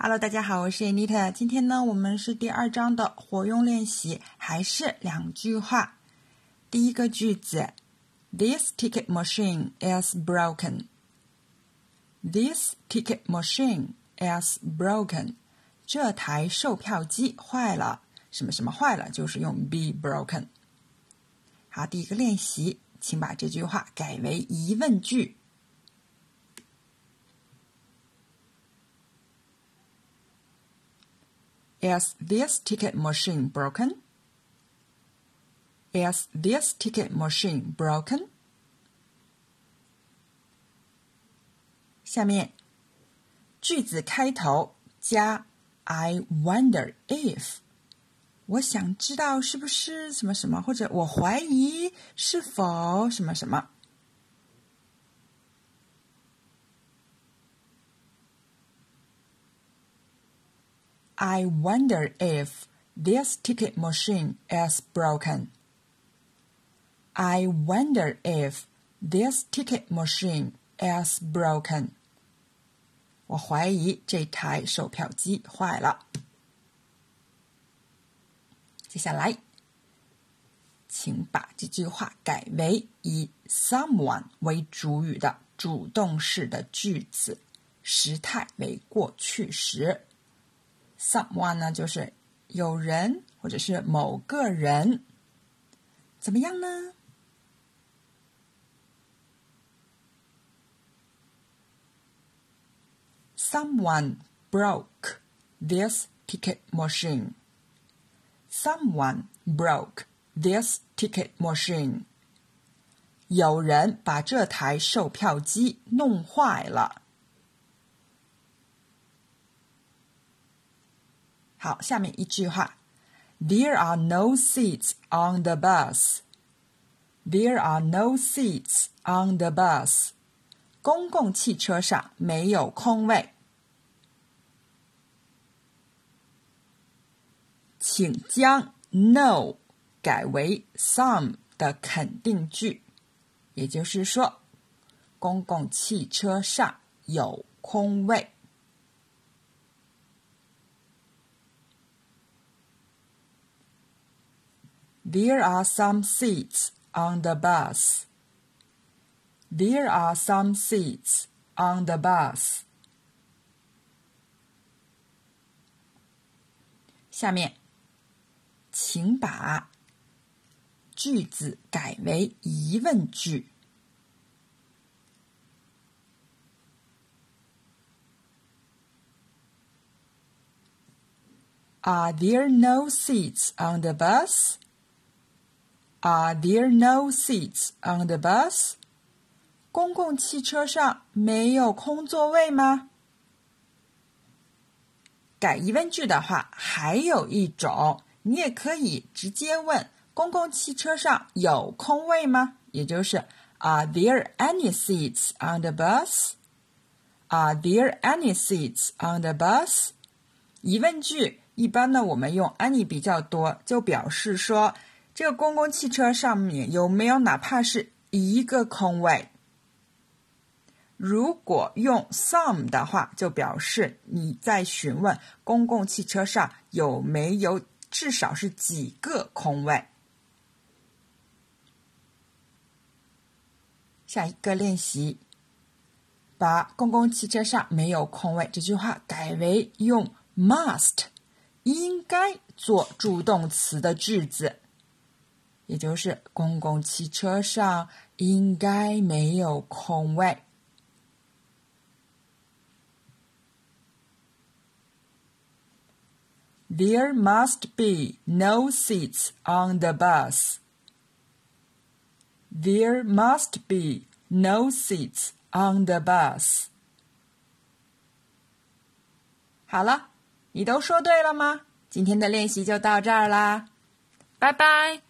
Hello，大家好，我是 Anita。今天呢，我们是第二章的活用练习，还是两句话。第一个句子：This ticket machine is broken. This ticket machine is broken. 这台售票机坏了。什么什么坏了？就是用 be broken。好，第一个练习，请把这句话改为疑问句。Is this ticket machine broken? Is this ticket machine broken? 下面句子开头加 I wonder if，我想知道是不是什么什么，或者我怀疑是否什么什么。I wonder if this ticket machine is broken. I wonder if this ticket machine is broken. 我怀疑这台售票机坏了。接下来，请把这句话改为以 someone 为主语的主动式的句子，时态为过去时。Someone 呢，就是有人或者是某个人，怎么样呢？Someone broke this ticket machine. Someone broke this ticket machine. 有人把这台售票机弄坏了。好，下面一句话：There are no seats on the bus. There are no seats on the bus. 公共汽车上没有空位。请将 no 改为 some 的肯定句，也就是说，公共汽车上有空位。There are some seats on the bus. There are some seats on the bus. 下面，请把句子改为疑问句。Are there no seats on the bus? Are there no seats on the bus? 公共汽车上没有空座位吗？改疑问句的话，还有一种，你也可以直接问：公共汽车上有空位吗？也就是 Are there any seats on the bus? Are there any seats on the bus? 疑问句一般呢，我们用 any 比较多，就表示说。这个公共汽车上面有没有哪怕是一个空位？如果用 some 的话，就表示你在询问公共汽车上有没有至少是几个空位。下一个练习，把公共汽车上没有空位这句话改为用 must 应该做助动词的句子。也就是公共汽车上应该没有空位。There must be no seats on the bus. There must be no seats on the bus. 好了，你都说对了吗？今天的练习就到这儿啦，拜拜。